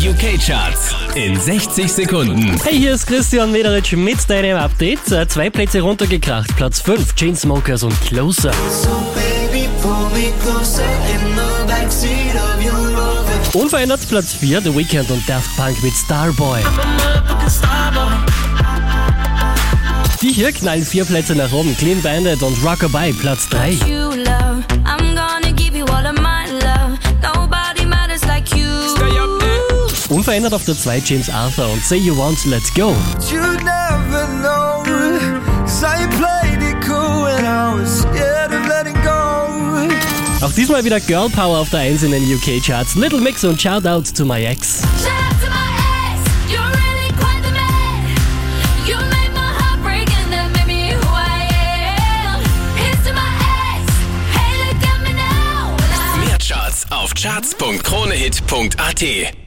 Die UK-Charts in 60 Sekunden. Hey, hier ist Christian Mederitsch mit deinem Update. Äh, Zwei Plätze runtergekracht. Platz 5, Chainsmokers und Closer. So baby, pull me closer in the backseat of your Rover. Unverändert Platz 4, The Weeknd und Daft Punk mit Starboy. Die hier knallen vier Plätze nach oben. Clean Bandit und Rockabye Platz 3. Unverändert auf der 2 James Arthur und Say You Want, Let's Go. You never know, 'cause I played it cool when I was scared of letting go. Auch diesmal wieder Girl Power auf der 1 in den UK Charts. Little Mix und Shout Out to My Ex. Charts auf charts.kronehit.at